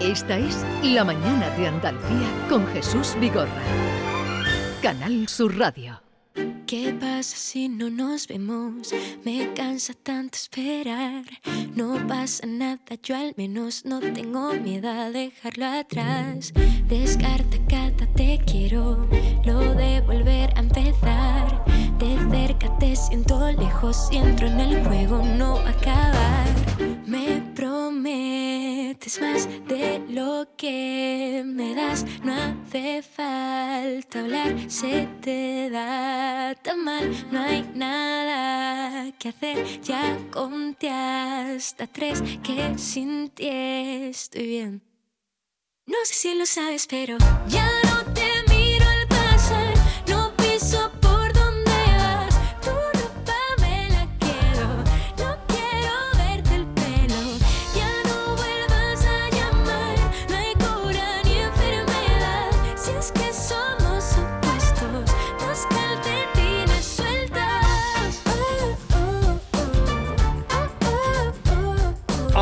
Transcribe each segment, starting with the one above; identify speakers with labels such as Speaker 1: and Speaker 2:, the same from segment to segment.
Speaker 1: Esta es La Mañana de Andalucía con Jesús Vigorra. Canal Sur Radio.
Speaker 2: ¿Qué pasa si no nos vemos? Me cansa tanto esperar. No pasa nada, yo al menos no tengo miedo a dejarlo atrás. Descarta cada te quiero, lo de volver a empezar. De cerca te siento lejos y entro en el juego, no va no hace falta hablar, se te da tan mal, no hay nada que hacer. Ya conté hasta tres que sin ti estoy bien. No sé si lo sabes, pero ya no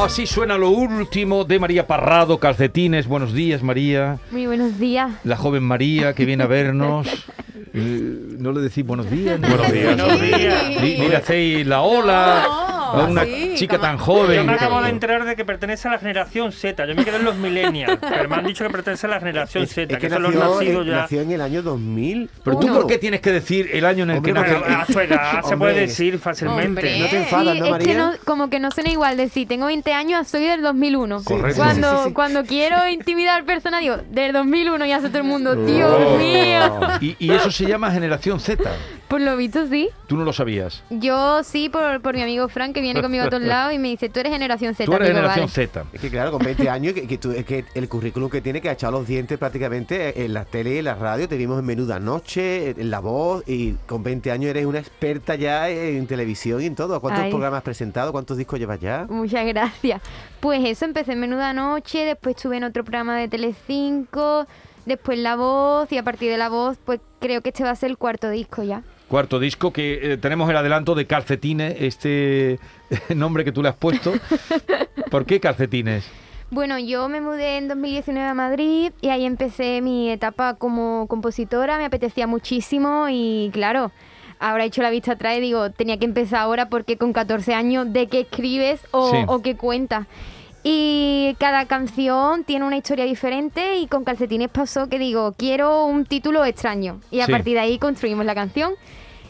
Speaker 3: Así suena lo último de María Parrado, calcetines. Buenos días, María.
Speaker 4: Muy buenos días.
Speaker 3: La joven María que viene a vernos. Eh, no le decís buenos días. ¿no?
Speaker 5: Buenos días. Buenos días.
Speaker 3: Ni, ni le hacéis la ola a una
Speaker 6: sí,
Speaker 3: chica
Speaker 6: como-
Speaker 3: tan joven.
Speaker 5: Yo me acabo de enterar de que pertenece a la generación Z. Yo me quedé en los millennials, pero me han dicho que pertenece a la generación
Speaker 7: Es,
Speaker 5: Z,
Speaker 7: es
Speaker 5: que,
Speaker 7: que
Speaker 5: son los
Speaker 7: nació,
Speaker 5: nacidos ya.
Speaker 7: nació en el año 2000.
Speaker 3: Pero tú,
Speaker 7: Uno.
Speaker 3: ¿por qué tienes que decir el año en el que
Speaker 7: Hombre,
Speaker 3: nació?
Speaker 7: porque-
Speaker 5: A su edad se puede decir fácilmente.
Speaker 6: Hombre.
Speaker 7: No te enfadas,
Speaker 4: sí,
Speaker 7: ¿no,
Speaker 4: es
Speaker 7: María?
Speaker 4: que no, como que no suena igual decir, tengo 20 años, soy del 2001.
Speaker 3: Correcto.
Speaker 4: Cuando,
Speaker 7: Sí, sí, sí.
Speaker 4: cuando quiero intimidar personas, digo, del 2001 y hace todo el mundo, Dios
Speaker 3: Oh.
Speaker 4: mío.
Speaker 3: Y, y eso se llama generación Z.
Speaker 4: Por lo visto, sí.
Speaker 3: Tú no lo sabías.
Speaker 4: Yo sí, por, por mi amigo Frank, que viene conmigo a todos lados y me dice, tú eres generación Z.
Speaker 3: Tú eres
Speaker 4: Digo,
Speaker 3: generación
Speaker 4: "Vale".
Speaker 3: Z.
Speaker 7: Es que claro, con 20 años, que, que tú- es que el currículum que tiene que ha echado los dientes prácticamente en la tele y en la radio, te vimos en Menuda Noche, en La Voz, y con 20 años eres una experta ya en televisión y en todo. ¿Cuántos
Speaker 4: Ay.
Speaker 7: programas has presentado? ¿Cuántos discos llevas ya?
Speaker 4: Muchas gracias. Pues eso, empecé en Menuda Noche, después estuve en otro programa de Telecinco, después La Voz y a partir de La Voz, pues creo que este va a ser el cuarto disco ya.
Speaker 3: Cuarto disco que eh, tenemos el adelanto de Calcetines, este nombre que tú le has puesto. ¿Por qué Calcetines?
Speaker 4: Bueno, yo me mudé en 2019 a Madrid y ahí empecé mi etapa como compositora, me apetecía muchísimo y claro, ahora he hecho la vista atrás y digo, tenía que empezar ahora porque con 14 años de qué escribes o,
Speaker 3: Sí.
Speaker 4: o qué cuentas. Y cada canción tiene una historia diferente y con Calcetines pasó que digo, quiero un título extraño y a
Speaker 3: Sí.
Speaker 4: partir de ahí construimos la canción.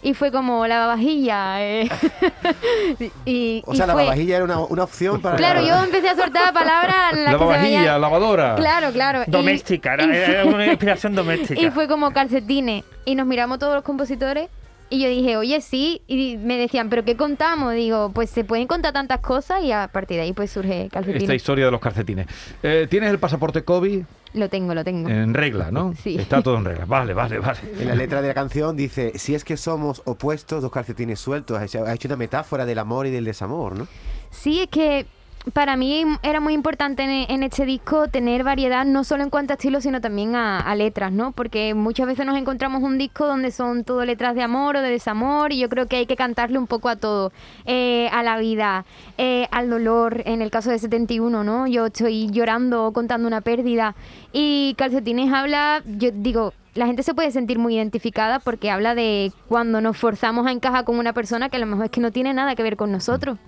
Speaker 4: Y fue como la vajilla. eh. y,
Speaker 7: O
Speaker 4: y
Speaker 7: sea, la
Speaker 4: fue-
Speaker 7: babajilla era una, una opción para...
Speaker 4: Claro, yo empecé a soltar palabras. las que se
Speaker 3: Lavavajilla,
Speaker 4: veían-
Speaker 3: lavadora.
Speaker 4: Claro, claro. y-
Speaker 5: Doméstica, era, era una inspiración doméstica.
Speaker 4: Y fue como calcetines. Y nos miramos todos los compositores. Y yo dije, oye, sí. Y me decían, ¿pero qué contamos? Digo, pues se pueden contar tantas cosas. Y a partir de ahí, pues surge calcetines.
Speaker 3: Esta historia de los calcetines. Eh, ¿Tienes el pasaporte COVID
Speaker 4: Lo tengo, lo tengo.
Speaker 3: en regla, no?
Speaker 4: Sí.
Speaker 3: Está todo en regla. Vale, vale, vale.
Speaker 7: En la letra de la canción dice, si es que somos opuestos, dos calcetines sueltos. Ha hecho, ha hecho una metáfora del amor y del desamor, ¿no?
Speaker 4: Sí, es que para mí era muy importante en, en este disco tener variedad, no solo en cuanto a estilo, sino también a, letras, ¿no? Porque muchas veces nos encontramos un disco donde son todo letras de amor o de desamor, y yo creo que hay que cantarle un poco a todo, eh, a la vida, eh, al dolor, en el caso de 71, ¿no? Yo estoy llorando, contando una pérdida, y Calcetines habla, yo digo, la gente se puede sentir muy identificada porque habla de cuando nos forzamos a encajar con una persona que a lo mejor es que no tiene nada que ver con nosotros.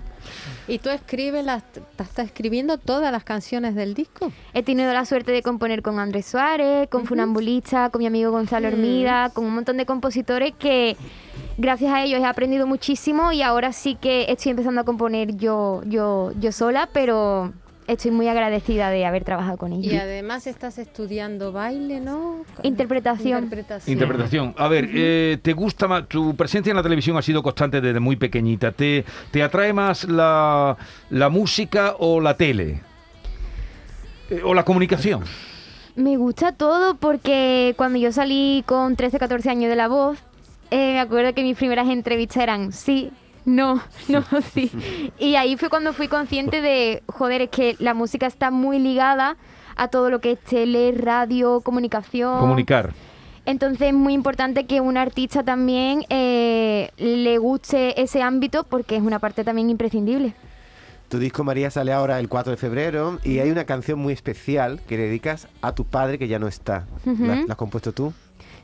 Speaker 6: ¿Y tú escribes las, estás escribiendo todas las canciones del disco?
Speaker 4: He tenido la suerte de componer con Andrés Suárez, con Funambulista, con mi amigo Gonzalo Hermida, con un montón de compositores que gracias a ellos he aprendido muchísimo y ahora sí que estoy empezando a componer yo, yo, yo sola, pero estoy muy agradecida de haber trabajado con
Speaker 6: Y
Speaker 4: ellos.
Speaker 6: además estás estudiando baile, ¿no?
Speaker 4: Interpretación.
Speaker 6: Interpretación.
Speaker 3: Interpretación. A ver, eh, ¿te gusta más? Tu presencia en la televisión ha sido constante desde muy pequeñita. ¿Te, te atrae más la, la música o la tele? Eh, ¿O la comunicación?
Speaker 4: Me gusta todo porque cuando yo salí con 13, 14 años de la voz, eh, me acuerdo que mis primeras entrevistas eran sí, no, no, sí. Y ahí fue cuando fui consciente de, joder, es que la música está muy ligada a todo lo que es tele, radio, comunicación.
Speaker 3: Comunicar.
Speaker 4: Entonces es muy importante que un artista también eh, le guste ese ámbito porque es una parte también imprescindible.
Speaker 7: Tu disco María sale ahora el 4 de febrero y hay una canción muy especial que le dedicas a tu padre que ya no está. ¿La, la has compuesto tú?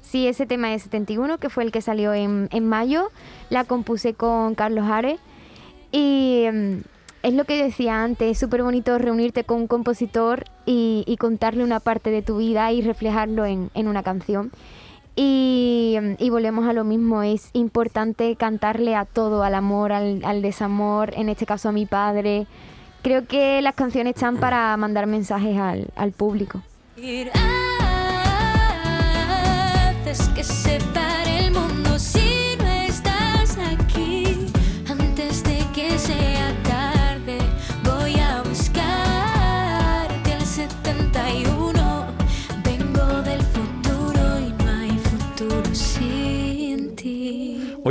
Speaker 4: Sí, ese tema es 71, que fue el que salió en, en mayo. La compuse con Carlos Ares. Y mm, es lo que decía antes, es súper bonito reunirte con un compositor y, contarle una parte de tu vida y reflejarlo en, en una canción. Y, mm, y volvemos a lo mismo, es importante cantarle a todo, al amor, al, al desamor, en este caso a mi padre. Creo que las canciones están para mandar mensajes al, al público.
Speaker 2: Que se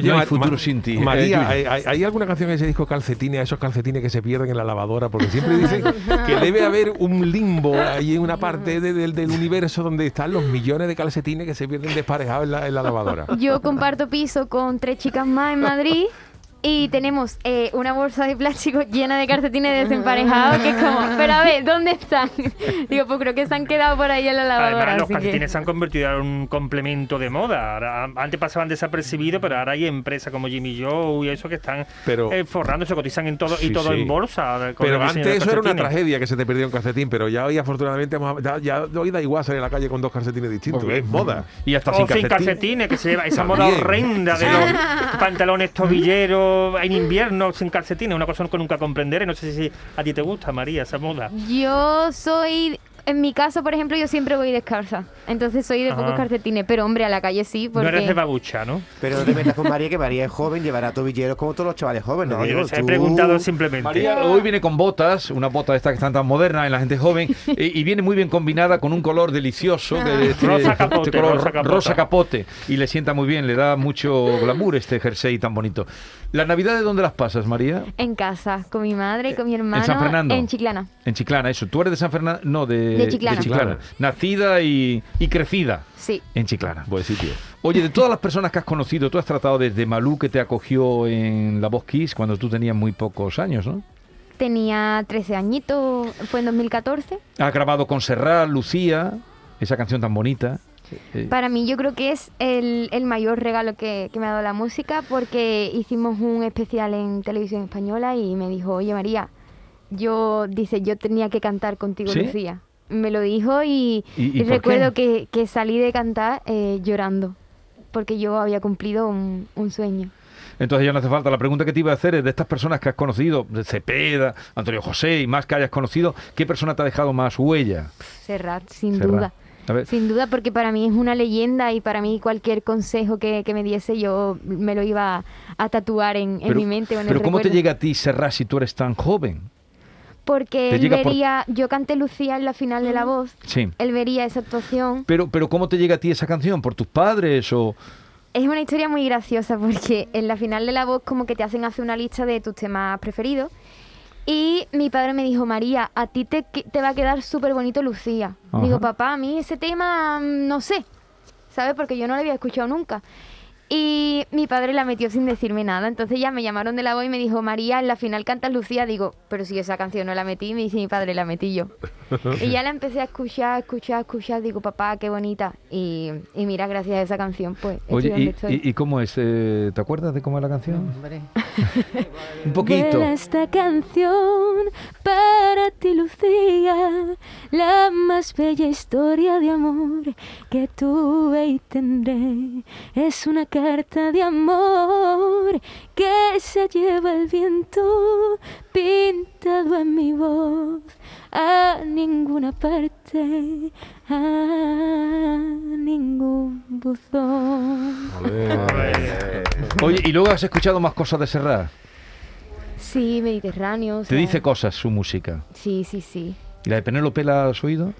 Speaker 2: No hay futuro
Speaker 8: Ma-
Speaker 3: sin ti.
Speaker 8: María,
Speaker 3: Eh,
Speaker 8: ¿hay, hay- hay alguna canción en ese disco calcetines, esos calcetines que se pierden en la lavadora? Porque siempre dicen que debe haber un limbo ahí en una parte de- del- del universo donde están los millones de calcetines que se pierden desparejados en la, en la lavadora.
Speaker 4: Yo comparto piso con tres chicas más en Madrid y tenemos eh, una bolsa de plástico llena de calcetines desemparejados que es como, pero a ver, ¿dónde están? Digo, pues creo que se han quedado por ahí en la lavadora.
Speaker 5: Además, los
Speaker 4: que-
Speaker 5: calcetines se han convertido en un complemento de moda. Ahora, antes pasaban desapercibidos, pero ahora hay empresas como Jimmy Joe y eso que están
Speaker 8: Pero-
Speaker 5: eh, forrando, se cotizan en todo
Speaker 3: Sí,
Speaker 5: y todo
Speaker 3: sí.
Speaker 5: en bolsa.
Speaker 8: Pero antes eso era una tragedia que se te perdió un calcetín, pero ya hoy afortunadamente hemos- ya, ya hoy da igual salir a la calle con dos calcetines distintos, es moda.
Speaker 3: Y hasta
Speaker 5: O
Speaker 3: sin calcetín.
Speaker 5: calcetines, que se lleva esa moda horrenda de los pantalones tobilleros en invierno sin calcetines, una cosa que nunca comprenderé. No sé si a ti te gusta, María, esa moda.
Speaker 4: Yo soy, en mi caso, por ejemplo, yo siempre voy descalza. Entonces soy de pocos calcetines, pero hombre, a la calle sí, porque...
Speaker 5: No eres de babucha, ¿no?
Speaker 7: Pero no te metas con María, que María es joven, llevará tobilleros como todos los chavales jóvenes.
Speaker 5: No, yo les he
Speaker 7: tú-
Speaker 5: preguntado simplemente.
Speaker 3: María hoy viene con botas, una bota de estas que están tan modernas en la gente joven, y, y viene muy bien combinada con un color delicioso, que este-
Speaker 5: Rosa capote,
Speaker 3: este color
Speaker 5: rosa
Speaker 3: capote, y le sienta muy bien, le da mucho glamour este jersey tan bonito. ¿Las navidades dónde las pasas, María?
Speaker 4: En casa, con mi madre y con mi hermano.
Speaker 3: ¿En San Fernando?
Speaker 4: En Chiclana.
Speaker 3: En Chiclana, eso. ¿Tú eres de San Fernando? No, de,
Speaker 4: De Chiclana.
Speaker 3: Nacida y, y crecida
Speaker 4: Sí.
Speaker 3: en Chiclana.
Speaker 8: Buen sitio.
Speaker 3: Oye, de todas las personas que has conocido, tú has tratado desde Malú, que te acogió en La Voz Kiss cuando tú tenías muy pocos años, ¿no?
Speaker 4: Tenía 13 añitos, fue en 2014.
Speaker 3: Has grabado con Serrat, Lucía, esa canción tan bonita. Eh,
Speaker 4: Para mí yo creo que es el, el mayor regalo que, que me ha dado la música porque hicimos un especial en televisión española y me dijo, oye María, yo, dice, yo tenía que cantar contigo,
Speaker 3: ¿Sí?
Speaker 4: Lucía. Me lo dijo y,
Speaker 3: ¿Y- y
Speaker 4: y
Speaker 3: por
Speaker 4: recuerdo que, que salí de cantar eh, llorando porque yo había cumplido un, un sueño.
Speaker 3: Entonces ya no hace falta. La pregunta que te iba a hacer es de estas personas que has conocido, de Cepeda, Antonio José y más que hayas conocido, ¿qué persona te ha dejado más huella?
Speaker 4: Serrat, sin
Speaker 3: Serrat.
Speaker 4: duda. Sin duda, porque para mí es una leyenda y para mí cualquier consejo que, que me diese yo me lo iba a tatuar en, en
Speaker 3: pero,
Speaker 4: mi mente o en
Speaker 3: pero
Speaker 4: el
Speaker 3: ¿cómo te llega a ti Serrat si tú eres tan joven?
Speaker 4: Porque él
Speaker 3: llega por-
Speaker 4: vería, yo canté Lucía en la final de La Voz,
Speaker 3: Sí.
Speaker 4: él vería esa actuación.
Speaker 3: Pero, pero ¿cómo te llega a ti esa canción? ¿Por tus padres o...?
Speaker 4: Es una historia muy graciosa porque en la final de La Voz como que te hacen hacer una lista de tus temas preferidos y mi padre me dijo, María, a ti te, te va a quedar súper bonito Lucía.
Speaker 3: Ajá.
Speaker 4: Digo, papá, a mí ese tema mm, no sé, ¿sabes? Porque yo no lo había escuchado nunca. Y mi padre la metió sin decirme nada. Entonces ya me llamaron de la voz y me dijo, María, en la final cantas Lucía. Digo, pero si esa canción no la metí, me dice mi padre, la metí yo. y ya la empecé a escuchar, escuchar, escuchar. Digo, papá, qué bonita. Y, y mira, gracias a esa canción, pues estoy
Speaker 3: Oye,
Speaker 4: donde
Speaker 3: ¿y,
Speaker 4: estoy.
Speaker 3: y- y cómo es? Eh, ¿Te acuerdas de cómo es la canción?
Speaker 6: Hombre.
Speaker 3: Un poquito.
Speaker 2: Vuela esta canción para ti, Lucía, la más bella historia de amor que tuve y tendré. Es una carta de amor que se lleva el viento pintado en mi voz a ninguna parte, a ningún buzón.
Speaker 3: Oye, ¿y luego has escuchado más cosas de Serrat?
Speaker 4: Sí, Mediterráneo. o
Speaker 3: Te
Speaker 4: sea,
Speaker 3: dice cosas su música.
Speaker 4: Sí, sí, sí.
Speaker 3: ¿Y la de Penélope la has oído?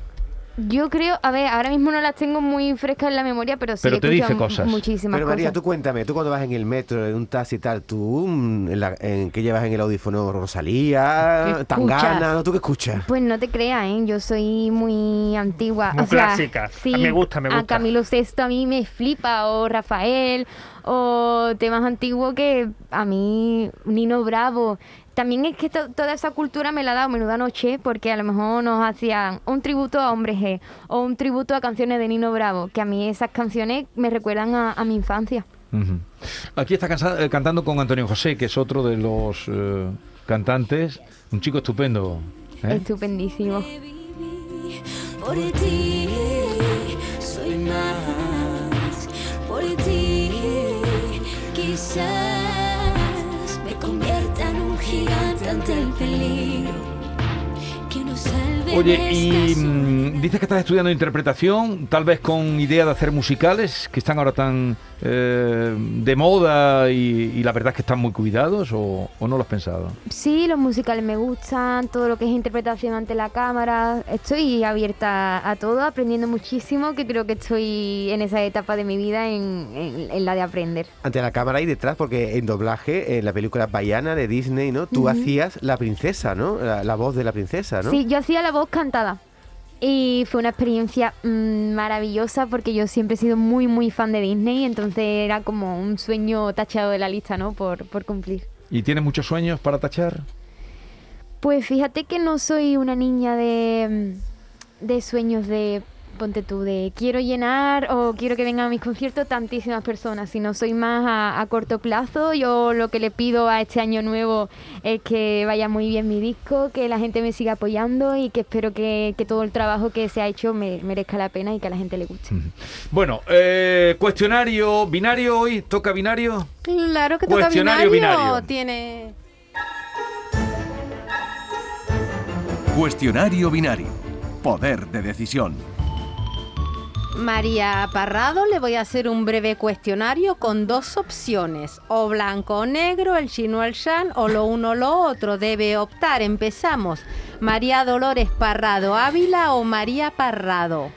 Speaker 4: Yo creo, a ver, ahora mismo no las tengo muy frescas en la memoria, pero sí
Speaker 3: Pero
Speaker 4: he
Speaker 3: te dice cosas.
Speaker 4: muchísimas
Speaker 7: Pero María,
Speaker 4: cosas.
Speaker 7: tú cuéntame, tú cuando vas en el metro, en un taxi y tal, tú, mm, en, la, en ¿qué llevas en el audífono?
Speaker 6: ¿Qué
Speaker 7: Rosalía? Tangana, ¿no? ¿Tú qué escuchas?
Speaker 4: Pues no te creas, ¿eh? yo soy muy antigua.
Speaker 5: Muy
Speaker 4: o sea,
Speaker 5: clásica.
Speaker 4: Sí,
Speaker 5: Me gusta, me
Speaker 4: A
Speaker 5: gusta.
Speaker 4: Camilo VI a mí me flipa, o Rafael, o temas antiguos que a mí, Nino Bravo, también es que to- toda esa cultura me la ha dado Menuda Noche, porque a lo mejor nos hacían un tributo a Hombre G o un tributo a canciones de Nino Bravo, que a mí esas canciones me recuerdan a, a mi infancia.
Speaker 3: Aquí está eh, cantando con Antonio José, que es otro de los eh, cantantes, un chico estupendo. ¿eh?
Speaker 4: Estupendísimo.
Speaker 2: Por ti soy más. Por ti quizás gigante ante el peligro que nos salve
Speaker 3: Oye, y mm, dices que estás estudiando interpretación, tal vez con idea de hacer musicales, que están ahora tan eh, de moda y, y la verdad es que están muy cuidados, o, o no lo has pensado?
Speaker 4: Sí, los musicales me gustan, todo lo que es interpretación ante la cámara. Estoy abierta a todo, aprendiendo muchísimo, que creo que estoy en esa etapa de mi vida en, en- en la de aprender.
Speaker 7: Ante la cámara y detrás, porque en doblaje, en la película Bayana de Disney, ¿no? Tú hacías la princesa, ¿no? La, la voz de la princesa, ¿no?
Speaker 4: Sí, yo hacía la voz cantada. Y fue una experiencia mm, maravillosa porque yo siempre he sido muy, muy fan de Disney, entonces era como un sueño tachado de la lista, ¿no? Por, por cumplir.
Speaker 3: ¿Y tienes muchos sueños para tachar?
Speaker 4: Pues fíjate que no soy una niña de, mm, de sueños de, ponte tú, de quiero llenar o quiero que vengan a mis conciertos tantísimas personas, sino soy más a, a corto plazo. Yo lo que le pido a este año nuevo es que vaya muy bien mi disco, que la gente me siga apoyando y que espero que, que todo el trabajo que se ha hecho me, merezca la pena y que a la gente le guste.
Speaker 3: Bueno, eh, cuestionario binario hoy, toca binario.
Speaker 6: Claro que toca
Speaker 3: Cuestionario
Speaker 6: binario.
Speaker 3: binario.
Speaker 6: Tiene.
Speaker 9: Cuestionario binario. Poder de decisión.
Speaker 6: María Parrado, le voy a hacer un breve cuestionario con dos opciones, o blanco o negro, el chino el shan, o lo uno o lo otro. Debe optar. Empezamos. María Dolores Parrado Ávila o María Parrado.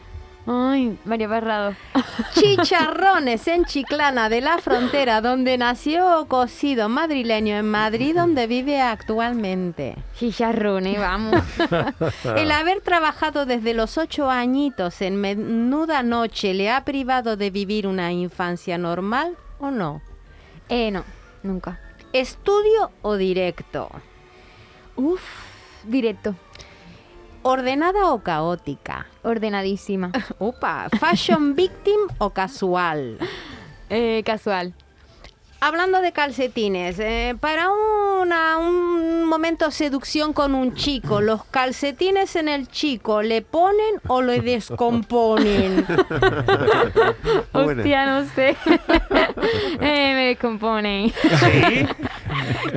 Speaker 4: Ay, María Parrado.
Speaker 6: Chicharrones en Chiclana de la Frontera, donde nació o cocido madrileño en Madrid, donde vive actualmente.
Speaker 4: Chicharrones, vamos.
Speaker 6: El haber trabajado desde los ocho añitos en menuda noche le ha privado de vivir una infancia normal o no?
Speaker 4: eh, no, nunca.
Speaker 6: ¿Estudio o directo?
Speaker 4: Uf, directo,
Speaker 6: ¿Ordenada o caótica?
Speaker 4: ordenadísima.
Speaker 6: Upa, ¿fashion victim o casual?
Speaker 4: Eh, casual.
Speaker 6: Hablando de calcetines, eh, para una- un momento seducción con un chico, ¿los calcetines en el chico le ponen o le descomponen?
Speaker 4: Hostia, no sé. Eh, me descompone.
Speaker 5: Sí.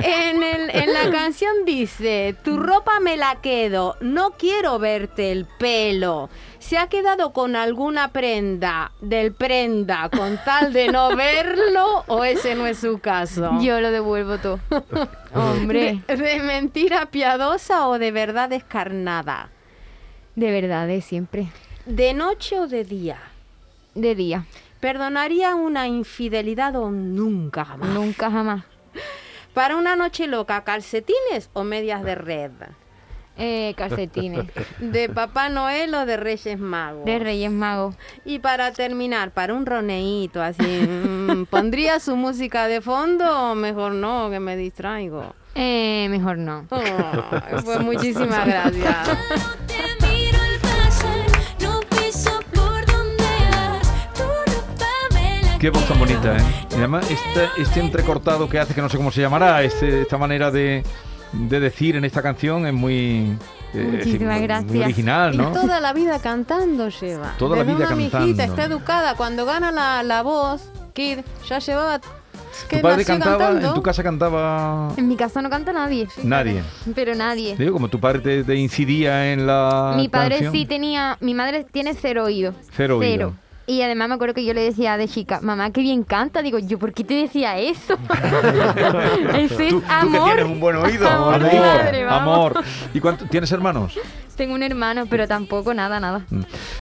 Speaker 6: En, el- en la canción dice, tu ropa me la quedo, no quiero verte el pelo. ¿Se ha quedado con alguna prenda del prenda con tal de no verlo o ese no es su caso?
Speaker 4: Yo lo devuelvo todo. Hombre,
Speaker 6: ¿De, de mentira piadosa o de verdad descarnada?
Speaker 4: de verdad, de siempre.
Speaker 6: ¿De noche o de día?
Speaker 4: De día.
Speaker 6: ¿Perdonaría una infidelidad o nunca jamás?
Speaker 4: Nunca jamás.
Speaker 6: Para una noche loca, calcetines o medias de red?
Speaker 4: Eh, calcetines.
Speaker 6: ¿De Papá Noel o de Reyes Magos?
Speaker 4: De Reyes Magos.
Speaker 6: Y para terminar, para un roneíto así, mm, ¿pondría su música de fondo o mejor no, que me distraigo?
Speaker 4: Eh, mejor no.
Speaker 6: Ay, pues muchísimas gracias.
Speaker 3: Qué voz tan bonita, ¿eh? Y además este, este entrecortado que hace, que no sé cómo se llamará, este- esta manera de, de decir en esta canción es muy... eh,
Speaker 4: Muchísimas
Speaker 3: muy-
Speaker 4: gracias.
Speaker 3: Muy original,
Speaker 6: Y
Speaker 3: ¿no?
Speaker 6: toda la vida cantando lleva.
Speaker 3: Toda la vida
Speaker 6: una mijita,
Speaker 3: cantando.
Speaker 6: está educada. Cuando gana la, la voz, Kid, ya llevaba...
Speaker 3: ¿Tu padre cantaba,
Speaker 6: cantando.
Speaker 3: en tu casa cantaba
Speaker 4: En mi casa no canta nadie.
Speaker 3: nadie?
Speaker 4: Pero nadie.
Speaker 3: Digo, como tu padre te, te incidía en la
Speaker 4: Mi padre
Speaker 3: canción.
Speaker 4: sí tenía, mi madre tiene cero oído.
Speaker 3: Cero oído.
Speaker 4: Y además me acuerdo que yo le decía de chica, mamá, qué bien canta. Digo, ¿yo por qué te decía eso? Ese es
Speaker 3: Tú, tú que
Speaker 4: amor.
Speaker 3: tienes un buen oído.
Speaker 4: Amor madre, vamos.
Speaker 3: amor. ¿Y cuánto, tienes hermanos?
Speaker 4: Tengo un hermano, pero tampoco nada, nada.